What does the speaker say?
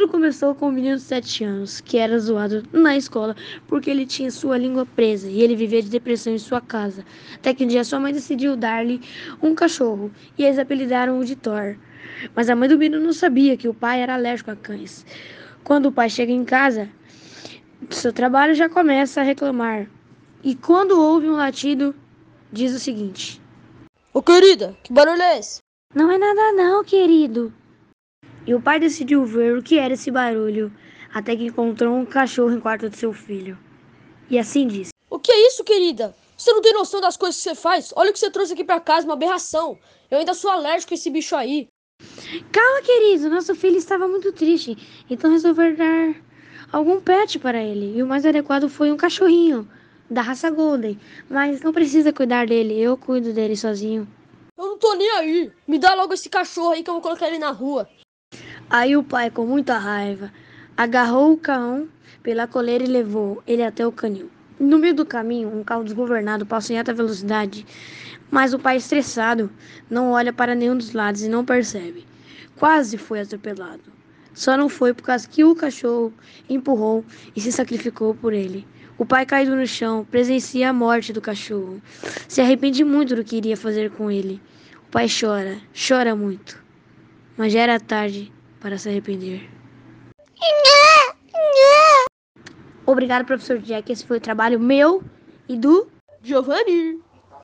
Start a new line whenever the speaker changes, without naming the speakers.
Tudo começou com um menino de 7 anos, que era zoado na escola porque ele tinha sua língua presa e ele vivia de depressão em sua casa. Até que um dia sua mãe decidiu dar-lhe um cachorro e eles apelidaram-o de Thor. Mas a mãe do menino não sabia que o pai era alérgico a cães. Quando o pai chega em casa, seu trabalho já começa a reclamar. E quando ouve um latido, diz o seguinte:
Ô querida, que barulho é esse?
Não é nada não, querido. E o pai decidiu ver o que era esse barulho, até que encontrou um cachorro em quarto de seu filho. E assim disse:
O que é isso, querida? Você não tem noção das coisas que você faz? Olha o que você trouxe aqui pra casa, uma aberração. Eu ainda sou alérgico a esse bicho aí.
Calma, querido, nosso filho estava muito triste, então resolveu dar algum pet para ele. E o mais adequado foi um cachorrinho da raça Golden. Mas não precisa cuidar dele, eu cuido dele sozinho.
Eu não tô nem aí. Me dá logo esse cachorro aí que eu vou colocar ele na rua.
Aí o pai, com muita raiva, agarrou o cão pela coleira e levou ele até o canil. No meio do caminho, um carro desgovernado passa em alta velocidade, mas o pai, estressado, não olha para nenhum dos lados e não percebe. Quase foi atropelado. Só não foi por causa que o cachorro empurrou e se sacrificou por ele. O pai caído no chão, presencia a morte do cachorro. Se arrepende muito do que iria fazer com ele. O pai chora, chora muito. Mas já era tarde para se arrepender. Obrigado, professor Jack. Esse foi o trabalho meu e do
Giovanni.